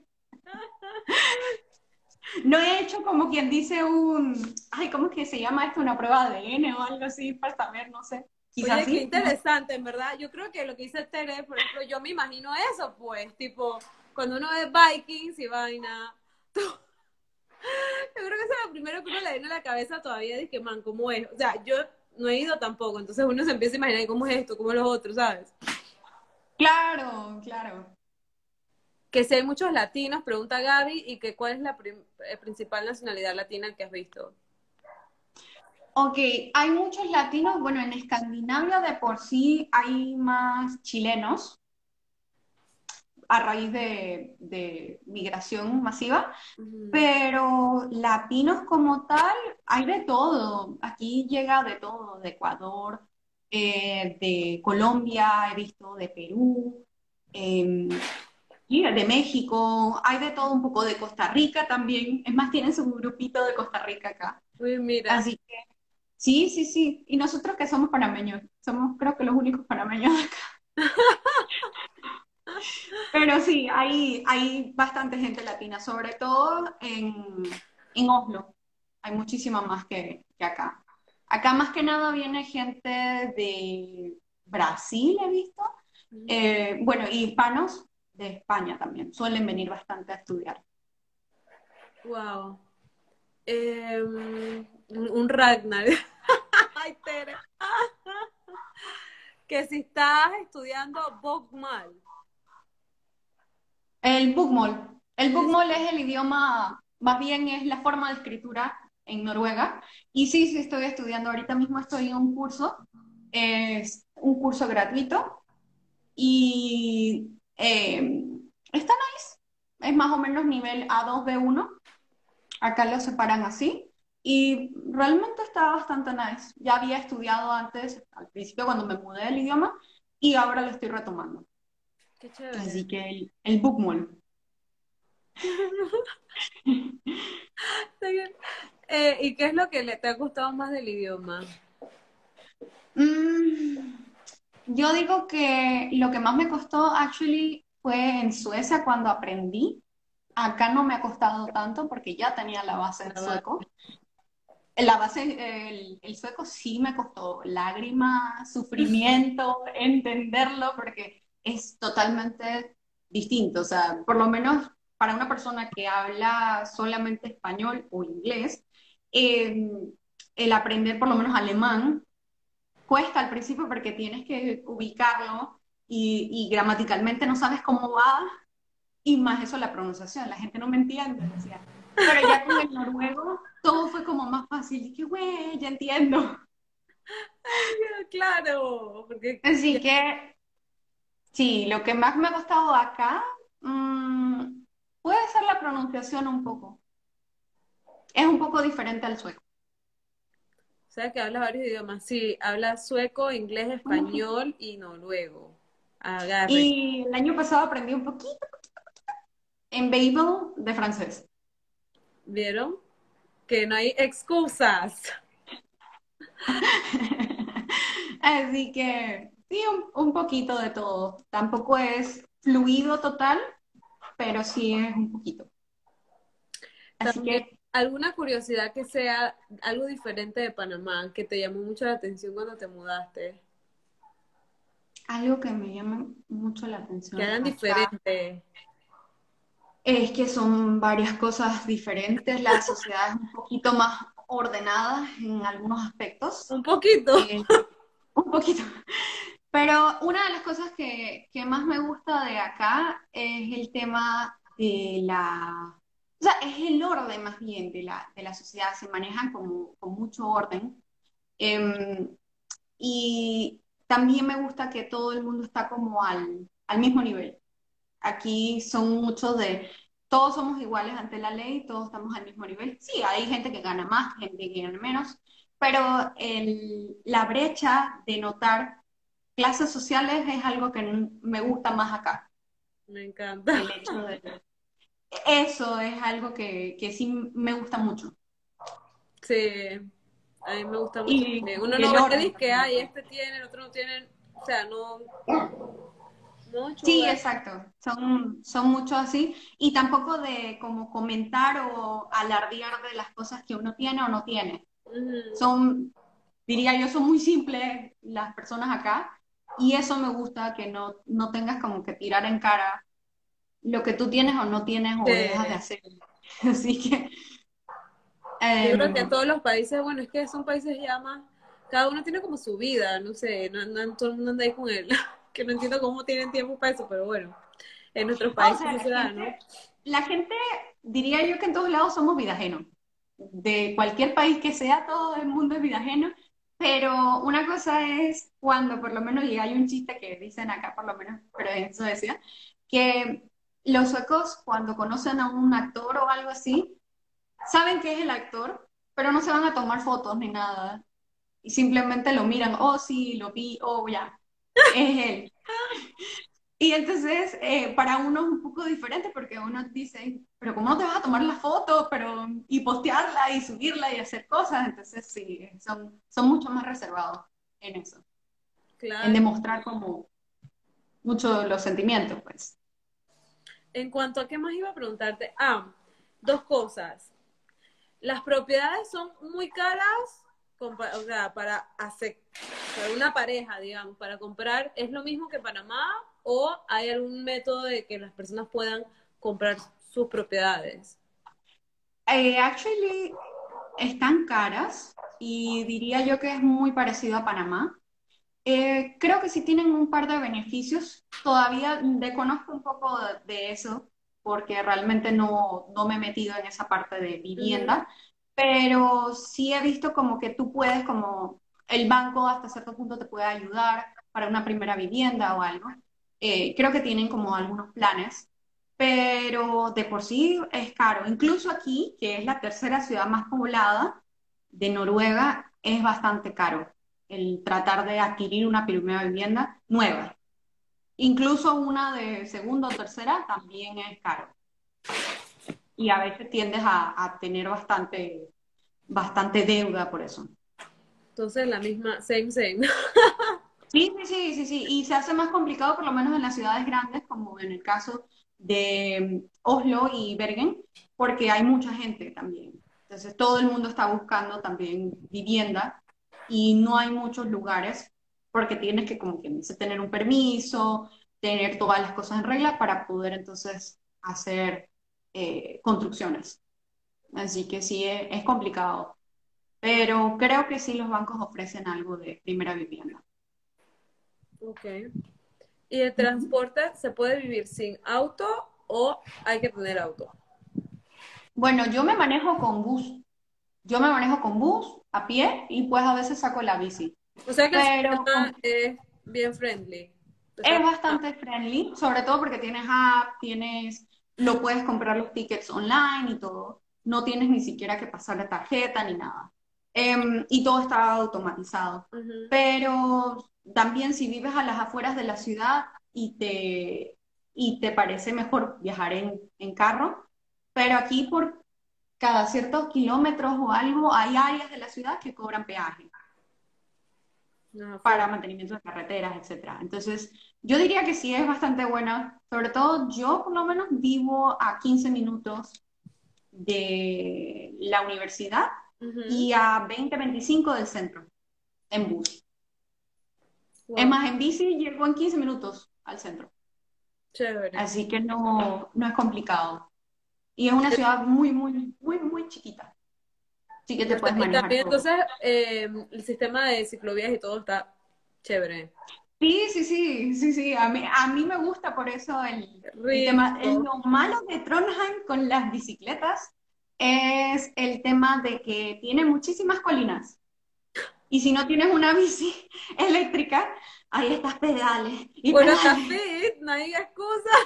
No he hecho como quien dice un, ay, ¿cómo es que se llama esto? Una prueba de ADN o algo así para saber, no sé. Quizás Oye, qué interesante, en verdad. Yo creo que lo que dice Tere, por ejemplo, yo me imagino eso, pues, tipo, cuando uno ve Vikings y vaina. tú- Yo creo que eso es lo primero que uno le viene a la cabeza todavía, de que, man, ¿cómo es? O sea, yo no he ido tampoco, entonces uno se empieza a imaginar cómo es esto, cómo es los otros, ¿sabes? Claro, claro. Que si hay muchos latinos, pregunta Gaby, y que cuál es la prim- eh, principal nacionalidad latina que has visto. Ok, hay muchos latinos, bueno, en Escandinavia de por sí hay más chilenos a raíz de, de migración masiva, pero latinos como tal, hay de todo. Aquí llega de todo, de Ecuador, eh, de Colombia, he visto de Perú, em, de México, hay de todo un poco, de Costa Rica también. Es más, tienen su grupito de Costa Rica acá. Uy, mira. Así que sí, sí, sí. Y nosotros que somos panameños, somos creo que los únicos panameños de acá. Pero sí, hay, hay bastante gente latina, sobre todo en, en Oslo. Hay muchísima más que, que acá. Acá más que nada viene gente de Brasil, he visto. Eh, bueno, y hispanos de España también. Suelen venir bastante a estudiar. Wow. Un un Ragnar. Ay, Tere. Que si estás estudiando Bokmal. El bookmall. El bookmall es el idioma, más bien es la forma de escritura en Noruega. Y sí, sí, estoy estudiando. Ahorita mismo estoy en un curso. Es un curso gratuito. Y eh, está nice. Es más o menos nivel A2, B1. Acá lo separan así. Y realmente está bastante nice. Ya había estudiado antes, al principio cuando me mudé del idioma, y ahora lo estoy retomando. Qué chévere. Así que el, el bookmall. Eh, ¿y qué es lo que le, te ha gustado más del idioma? Mm, yo digo que lo que más me costó, actually, fue en Suecia cuando aprendí. Acá no me ha costado tanto porque ya tenía la base en sueco. La base, el, el sueco sí me costó lágrimas, sufrimiento, entenderlo, porque es totalmente distinto. O sea, por lo menos para una persona que habla solamente español o inglés, eh, el aprender por lo menos alemán cuesta al principio porque tienes que ubicarlo y, y gramaticalmente no sabes cómo va, y más eso la pronunciación, la gente no me entiende, decía. Pero ya con el noruego todo fue como más fácil, dije, güey, ya entiendo. Claro, porque Así que sí, lo que más me ha costado acá mm, puede ser la pronunciación un poco. Es un poco diferente al sueco. o sea que hablas varios idiomas. Sí, hablas sueco, inglés, español y noruego. Agarre. Y el año pasado aprendí un poquito, poquito, poquito en Babel de francés. ¿Vieron? Que no hay excusas. Así que sí, un, un poquito de todo. Tampoco es fluido total, pero sí es un poquito. Así También, que ¿alguna curiosidad que sea algo diferente de Panamá que te llamó mucho la atención cuando te mudaste? algo que me llama mucho la atención Que hagan diferente. Es que son varias cosas diferentes. La sociedad es un poquito más ordenada en algunos aspectos. Un poquito. Eh, un poquito. Pero una de las cosas que, que, más me gusta de acá es el tema de la... O sea, es el orden más bien de la, de la sociedad. Se manejan como, con mucho orden. Eh, y también me gusta que todo el mundo está como al, al mismo nivel. Aquí son muchos de, todos somos iguales ante la ley, todos estamos al mismo nivel. Sí, hay gente que gana más, gente que gana menos, pero el, la brecha de notar clases sociales es algo que me gusta más acá. Me encanta. El hecho de, eso es algo que, que sí me gusta mucho. Sí, a mí me gusta mucho. uno no ve que hay, este tiene, el otro no tiene, o sea, no... sí, exacto. Son, son muchos así. Y tampoco de como comentar o alardear de las cosas que uno tiene o no tiene. Son, diría yo, son muy simples las personas acá. Y eso me gusta, que no, no tengas como que tirar en cara lo que tú tienes o no tienes o dejas de hacer. Así que yo creo que en em, todos los países, bueno, es que son países ya más, cada uno tiene como su vida, no sé, no, todo el mundo anda ahí con él, que no entiendo cómo tienen tiempo para eso, pero bueno, en nuestros países la, ¿no? la gente, diría yo que en todos lados somos vida ajeno. De cualquier país que sea, todo el mundo es vida ajeno. Pero una cosa es cuando por lo menos, y hay un chiste que dicen acá por lo menos, pero eso decía, que los suecos cuando conocen a un actor o algo así, saben que es el actor, pero no se van a tomar fotos ni nada. Y simplemente lo miran, oh sí, lo vi, oh ya, es él. Y entonces, eh, para uno es un poco diferente porque uno dice, pero ¿cómo no te vas a tomar la foto pero, y postearla y subirla y hacer cosas? Entonces, sí, son, son mucho más reservados en eso. En demostrar como mucho los sentimientos, pues. En cuanto a qué más iba a preguntarte, ah, dos cosas las propiedades son muy caras, o sea, para hacer, una pareja, digamos, para comprar, ¿es lo mismo que Panamá o hay algún método de que las personas puedan comprar sus propiedades? Eh, actually, están caras y diría yo que es muy parecido a Panamá. Eh, creo que sí tienen un par de beneficios. Todavía desconozco un poco de eso, porque realmente no, no, me he metido en esa parte de vivienda, pero sí he visto como que tú puedes, como el banco hasta cierto punto te puede ayudar para una primera vivienda o algo. Eh, creo que tienen como algunos planes, pero de por sí es caro. Incluso aquí, que es la tercera ciudad más poblada de Noruega, es bastante caro el tratar de adquirir una primera vivienda nueva. Incluso una de segunda o tercera también es caro. Y a veces tiendes a, tener bastante, bastante deuda por eso. Entonces la misma, same, same. Sí, sí, sí, sí, sí. Y se hace más complicado, por lo menos en las ciudades grandes, como en el caso de Oslo y Bergen, porque hay mucha gente también. Entonces todo el mundo está buscando también vivienda y no hay muchos lugares porque tienes que como que tener un permiso, tener todas las cosas en regla para poder entonces hacer eh, construcciones. Así que sí, es, complicado. Pero creo que sí los bancos ofrecen algo de primera vivienda. Ok. ¿Y el transporte se puede vivir sin auto o hay que tener auto? Bueno, yo me manejo con bus. Yo me manejo con bus, a pie, y pues a veces saco la bici. O sea que Pero, es bien friendly. Es bastante friendly, sobre todo porque tienes app, tienes, lo puedes comprar los tickets online y todo. No tienes ni siquiera que pasar la tarjeta ni nada. Em, y todo está automatizado. Pero también si vives a las afueras de la ciudad y te, y te parece mejor viajar en, en carro, pero aquí por cada ciertos kilómetros o algo hay áreas de la ciudad que cobran peaje para mantenimiento de carreteras, etcétera. Entonces, yo diría que sí es bastante buena. Sobre todo, yo por lo menos vivo a 15 minutos de la universidad y a 20, 25 del centro, en bus. Es más, en bici llego en 15 minutos al centro. Chévere. Así que no, no es complicado. Y es una ciudad muy, muy, muy, muy chiquita. Así que te puedes Y manejar también, entonces, eh, el sistema de ciclovías y todo está chévere. Sí, sí, sí, sí, sí. A mí, a mí me gusta por eso el, tema. rico. Lo malo de Trondheim con las bicicletas es el tema de que tiene muchísimas colinas. Y si no tienes una bici eléctrica, ahí estás pedales y Bueno, está pedales. fit, no digas cosas.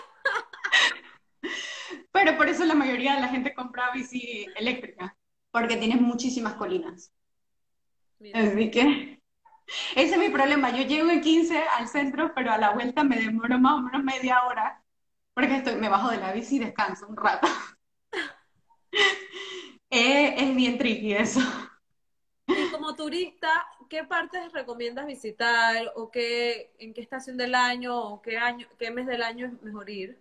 Pero por eso la mayoría de la gente compra bici eléctrica, porque tienes muchísimas colinas. Mira, Así que ese es mi problema. Yo llego en 15 al centro, pero a la vuelta me demoro más o menos media hora, porque estoy, me bajo de la bici y descanso un rato. Eh, es bien tricky eso. Y como turista, ¿qué partes recomiendas visitar o qué, en qué estación del año o qué año, qué mes del año es mejor ir?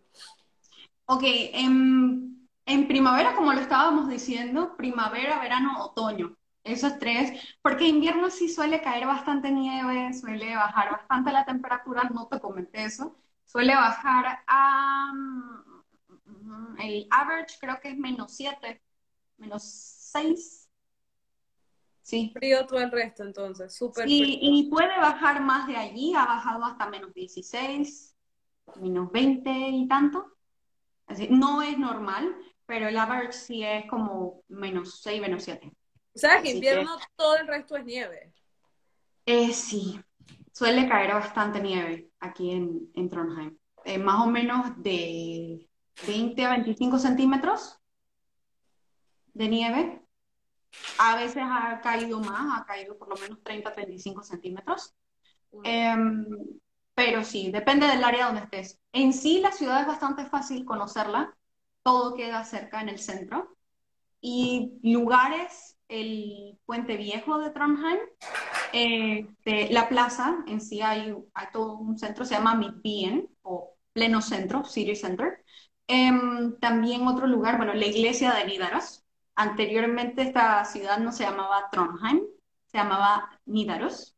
Ok, en, en primavera, como lo estábamos diciendo, primavera, verano, otoño, esos tres, porque invierno sí suele caer bastante nieve, suele bajar bastante la temperatura, no te comenté eso, suele bajar a, mm, el average creo que es menos 7, menos 6, sí. Frío todo el resto, entonces, súper Sí, frío. y puede bajar más de allí, ha bajado hasta menos 16, menos 20 y tanto. Así, no es normal, pero el average sí es como menos 6, menos 7. ¿Sabes que Así invierno todo el resto es nieve? Eh, sí, suele caer bastante nieve aquí en, en Trondheim. Eh, más o menos de 20 a 25 centímetros de nieve. A veces ha caído más, ha caído por lo menos 30 a 35 centímetros. Em, pero sí, depende del área donde estés. En sí, la ciudad es bastante fácil conocerla. Todo queda cerca en el centro. Y lugares, el Puente Viejo de Trondheim, de la plaza, en sí hay, hay todo un centro, se llama Midtbyen, o pleno centro, City Center. Em, también otro lugar, bueno, la iglesia de Nidaros. Anteriormente esta ciudad no se llamaba Trondheim, se llamaba Nidaros.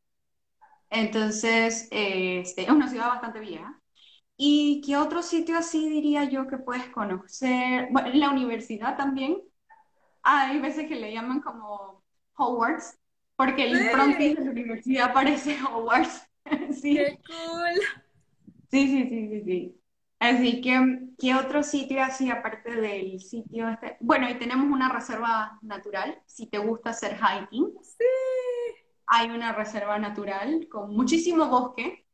Entonces, eh, este, es una ciudad bastante vieja. ¿Y qué otro sitio así diría yo que puedes conocer? Bueno, la universidad también. Hay veces que le llaman como Hogwarts, porque el frontis de la universidad parece Hogwarts. Sí, ¡Qué cool! sí, sí, sí, sí, sí. Así que, ¿qué otro sitio así aparte del sitio este? Bueno, y tenemos una reserva natural, si te gusta hacer hiking. Sí. hay una reserva natural con muchísimo bosque.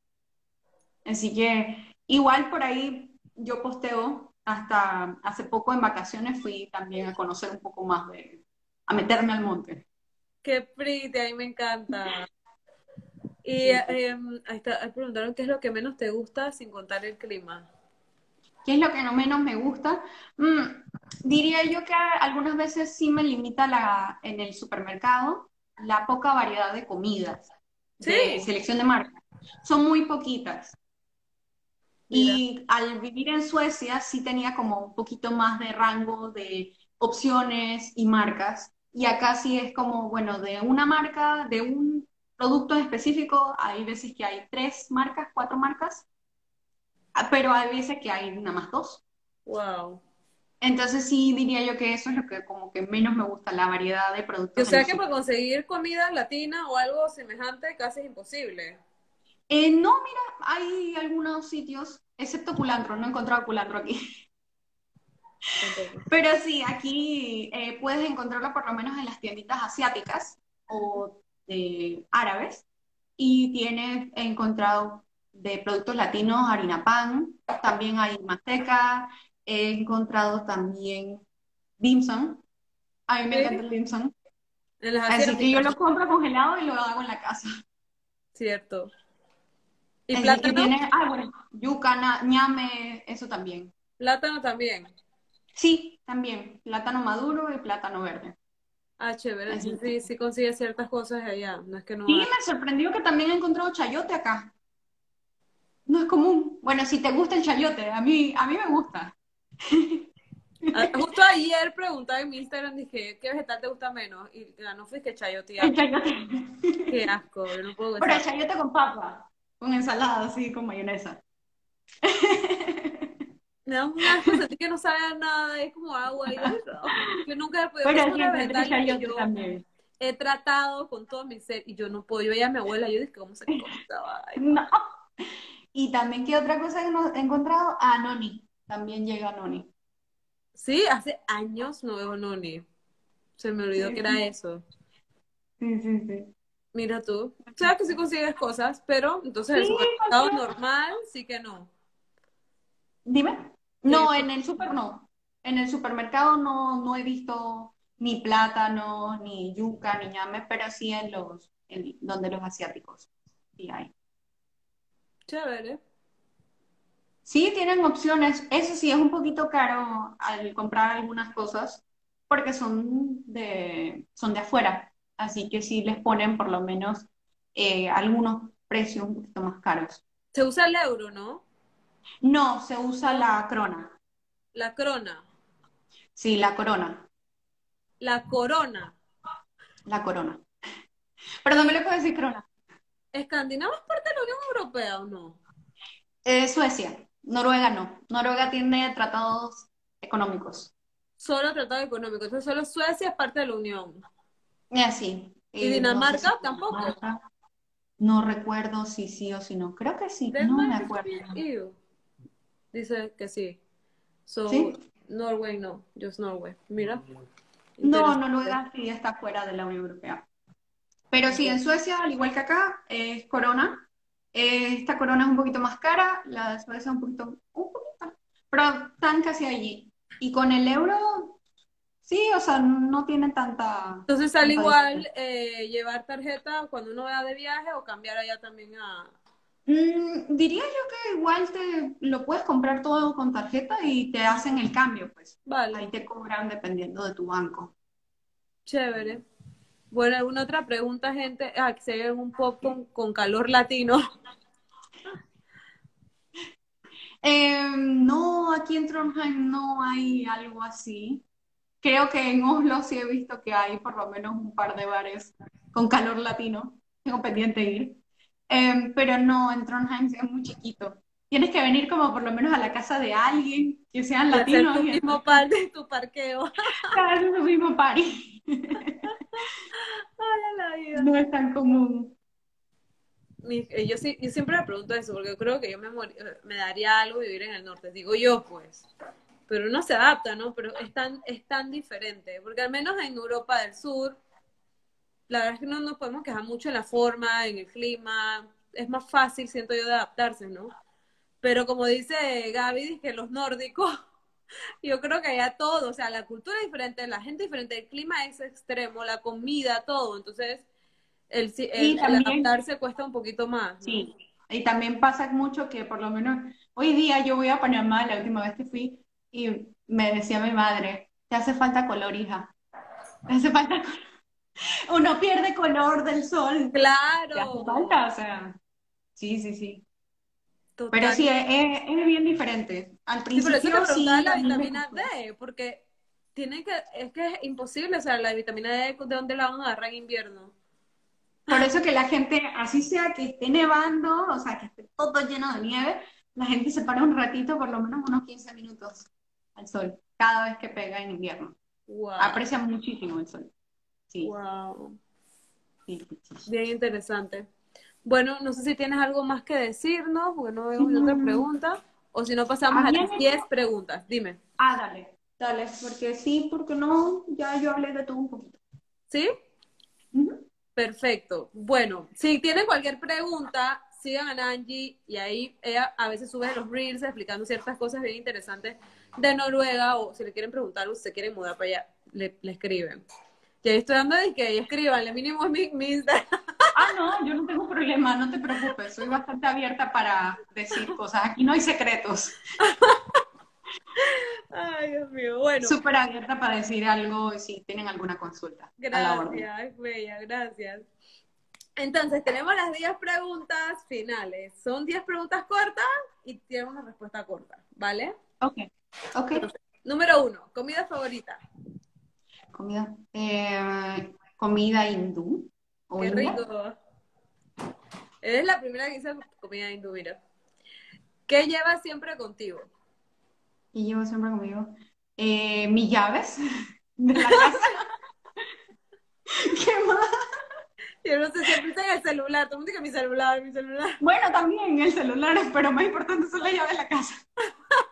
Así que igual por ahí yo posteo, hasta hace poco en vacaciones fui también a conocer un poco más de, a meterme al monte. ¡Qué pretty! A mí me encanta. Y Sí, sí. eh, ahí está, ahí preguntaron qué es lo que menos te gusta sin contar el clima. ¿Qué es lo que no menos me gusta? Mm, diría yo que algunas veces sí me limita la, en el supermercado la poca variedad de comidas, de selección de marcas. Son muy poquitas. Mira, Y al vivir en Suecia sí tenía como un poquito más de rango de opciones y marcas. Y acá sí es como, bueno, de una marca, de un producto en específico, hay veces que hay tres marcas, cuatro marcas, ah, pero hay veces que hay nada más dos. wow. Entonces sí diría yo que eso es lo que como que menos me gusta, la variedad de O productos en sea que para conseguir comida latina o algo semejante casi es imposible. Eh, no, mira, hay algunos sitios, excepto culantro, no he encontrado culantro aquí. Pero sí, aquí eh, puedes encontrarlo por lo menos en las tienditas asiáticas o de árabes. Y tienes he encontrado de productos latinos harina pan, también hay manteca, he encontrado también dim sum. A mí me encanta el Sí, dim sum. en las Así que yo lo compro congelado y lo hago en la casa. cierto. ¿Y que plátano? tienes, ah, bueno, yuca, na- ñame, eso también. Plátano también. Sí, también, plátano maduro y plátano verde. Ah, chévere. Así sí, sí consigues ciertas cosas allá. No es que no Sí, me sorprendió que también he encontrado chayote acá. No es común. Bueno, si te gusta el chayote, a mí, a mí me gusta. Ah, Justo ayer preguntaba en mi Instagram, dije, ¿qué vegetal te gusta menos? Y no fui que chayote, El asco. chayote. Qué asco, no puedo Pero el chayote con papa, con ensalada, así, con mayonesa. Me da un asco sentir que no sabe a nada, es como agua. Y, yo nunca he podido Pero una siempre verdad que yo yo también. he tratado con todo mi ser y yo no puedo. Yo veía a mi abuela, yo dije, ¿cómo se come? No. Y también, ¿qué otra cosa que no he encontrado? Ah, Noni. También llega Noni. Sí, hace años no veo Noni. Se me olvidó que era eso. Sí, sí, sí. Mira tú. Sabes que sí consigues cosas, pero entonces el Sí, supermercado consigo. normal sí que no. Dime. No, en el super no. En el supermercado no, no he visto ni plátano, ni yuca, ni ñame, pero sí en los, en donde los asiáticos. Sí hay. Chévere. Sí, tienen opciones. Eso sí, es un poquito caro al comprar algunas cosas porque son de, son de afuera. Así que sí les ponen por lo menos eh, algunos precios un poquito más caros. Se usa el euro, ¿no? No, se usa la crona. La crona. Sí, la corona. La corona. La corona. Pero también le puedo decir crona. ¿Escandinavia es parte de la Unión Europea o no? Eh, Suecia. Noruega no. Noruega tiene tratados económicos. Solo tratado económico. Entonces solo Suecia es parte de la Unión. Así. ¿Y Eh, Dinamarca? no sé si Tampoco. Dinamarca. No recuerdo si sí o si no. Creo que sí. No me acuerdo. Dice que sí. So, ¿Sí? Norway no, just Norway. Mira. No, Interesante. Noruega sí está fuera de la Unión Europea. Pero sí, en Suecia, al igual que acá, es corona. Eh, esta corona es un poquito más cara, la de Suecia un poquito, un poquito, pero están casi allí. Y con el euro, sí, o sea, no tiene tanta, Entonces sale tanta igual eh, llevar tarjeta cuando uno va de viaje o cambiar allá también a... Mm, diría yo que igual te lo puedes comprar todo con tarjeta y te hacen el cambio, pues. Ahí Vale, te cobran dependiendo de tu banco. chévere. Bueno, ¿alguna otra pregunta, gente? Ah, que se un poco con, con calor latino. Eh, no, aquí en Trondheim no hay algo así. Creo que en Oslo sí he visto que hay por lo menos un par de bares con calor latino. Tengo pendiente ir. Eh, pero no, en Trondheim es muy chiquito. Tienes que venir como por lo menos a la casa de alguien que sean Y hacer latinos tu y mismo par de tu parqueo. hacer su mismo party. Ay, la vida. No es tan común. Eh, yo, yo siempre me pregunto eso, porque yo creo que yo me, eh, me daría algo vivir en el norte, digo yo pues, pero uno se adapta, ¿no? Pero es tan, es tan diferente, porque al menos en Europa del Sur, la verdad es que no nos podemos quejar mucho en la forma, en el clima, es más fácil, siento yo, de adaptarse, ¿no? Pero como dice Gaby, que los nórdicos, yo creo que allá todo, o sea, la cultura es diferente, la gente es diferente, el clima es extremo, la comida, todo, entonces el, el- Y el también- adaptarse cuesta un poquito más, ¿no? Sí, y también pasa mucho que por lo menos hoy día yo voy a Panamá, la última vez que fui, y me decía mi madre, te hace falta color, hija. Te hace falta color. Uno pierde color del sol. Te hace Claro, falta, o sea. Sí, sí, sí. total. Pero sí, es, es- bien diferente. Al Sí, principio sí, preguntaba la a mí me vitamina. D, porque tiene que, es que es imposible, o sea, la vitamina D, ¿de dónde la van a agarrar en invierno? Por eso que la gente, así sea que esté nevando, o sea, que esté todo lleno de nieve, la gente se para un ratito, por lo menos unos 15 minutos al sol, cada vez que pega en invierno. Wow, Aprecia muchísimo el sol. Sí, wow, sí, sí, sí. bien interesante. Bueno, no sé si tienes algo más que decirnos, porque no veo otra Mm. pregunta, o si no pasamos a Había las 10 preguntas. Dime, Ah, dale, dale, porque sí, porque no, ya yo hablé de todo un poquito. ¿sí? Perfecto. Bueno, si tienen cualquier pregunta, sigan a Angie y ahí ella a veces sube los reels explicando ciertas cosas bien interesantes de Noruega o si le quieren preguntar o si se quieren mudar para allá, le, le escriben. Ya estoy dando de que escriban, le mínimo mi, mi Instagram. Ah, no, yo no tengo problema, no te preocupes, soy bastante abierta para decir cosas, aquí no hay secretos, Ay, Dios mío. Bueno, súper abierta para decir algo si tienen alguna consulta. Gracias, bella, gracias. Entonces, tenemos las 10 preguntas finales. Son 10 preguntas cortas y tienen una respuesta corta, ¿vale? Ok, ok. Número uno, comida favorita. Comida, eh, comida hindú. o Qué rico. Eres la primera que dice comida hindú, mira. ¿Qué llevas siempre contigo? que llevo siempre conmigo. Eh, mis llaves de la casa. ¿Qué más? Yo no sé, siempre está en el celular. Todo el mundo dice mi celular, mi celular. Bueno, también el celular, pero más importante son las llaves de la casa.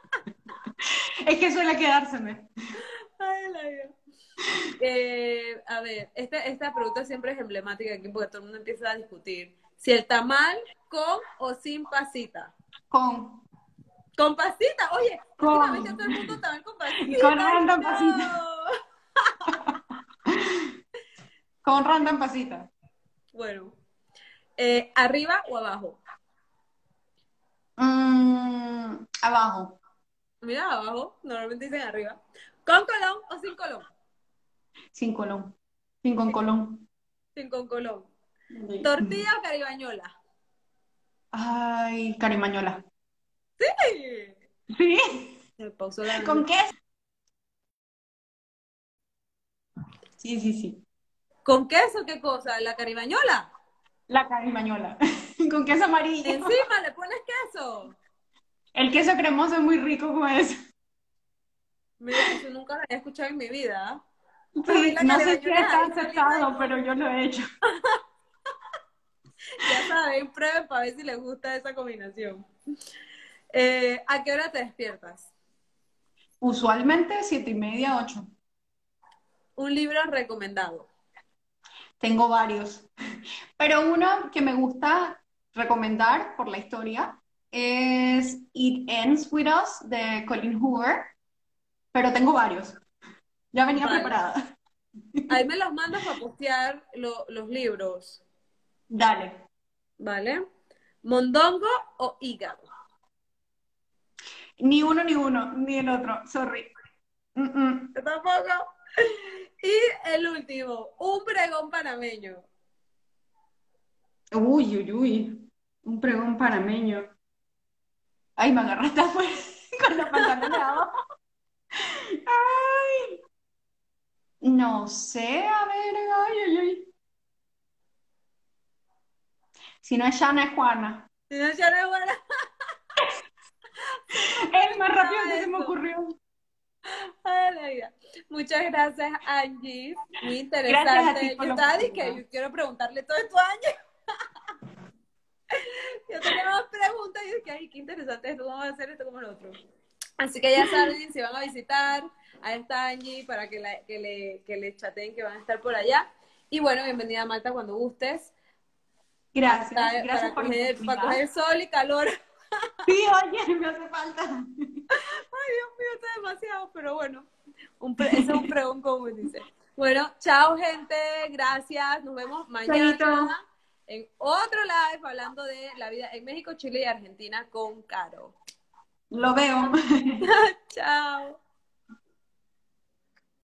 es que suele quedárseme. Ay, la vida. Eh, a ver, esta, esta pregunta siempre es emblemática aquí porque todo el mundo empieza a discutir. Si el tamal con o sin pasita. Con. Con pasita, oye, Con. todo el mundo tamal con pasita. Con random no. pasita. Con random pasita. Bueno, eh, ¿arriba o abajo? Mm, abajo. Mira, abajo, normalmente dicen arriba. ¿Con colón o sin colón? Sin colón. Sin con colón. Sin con colón. ¿Tortilla o caribañola? Ay, carimañola. Sí. ¿Sí? La ¿Con qué? Sí, sí, sí. ¿Con queso qué cosa? ¿La caribañola? La carimañola. Con queso amarillo. Encima le pones queso. El queso cremoso es muy rico con eso. Mira, eso nunca lo había escuchado en mi vida. Sí, no sé si está es aceptado, pero yo lo he hecho. Ya saben, prueben para ver si les gusta esa combinación. Eh, ¿A qué hora te despiertas? Usualmente siete y media, ocho. Un libro recomendado. Tengo varios. Pero uno que me gusta recomendar por la historia es It Ends With Us de Colin Hoover. Pero tengo varios. Ya venía Vale. preparada. Ahí me los mandas para postear lo- los libros, Dale. ¿vale? ¿Mondongo o hígado? Ni uno, ni uno, ni el otro. Sorry. Mm, mm. Yo tampoco. Y el último, un pregón panameño. Uy, uy, uy. Un pregón panameño. Ay, me agarraste afuera con los pantalones abajo. Ay. No sé, a ver, ay, ay, ay. Si no es Shana, es Juana. Si no, ya no es buena. Es más rápido que se me ocurrió. Ay, la vida. Muchas gracias, Angie. Muy Gracias a interesante. ti Yo que yo quiero preguntarle todo esto a Angie. Yo tenía más preguntas y dije, ay, qué interesante esto, vamos a hacer esto como lo otro. Así que ya saben, si van a visitar a esta Angie para que, la- que, le, que le chateen que van a estar por allá. Y bueno, bienvenida a Malta cuando gustes. Gracias, Para, gracias para por coger, para coger sol y calor. Sí, oye, me hace falta. Ay, Dios mío, está demasiado, pero bueno, un pre- ese es un pregón como dice. Bueno, chao gente, gracias, nos vemos mañana. En otro live hablando de la vida en México, Chile y Argentina con Caro. Lo veo. chao.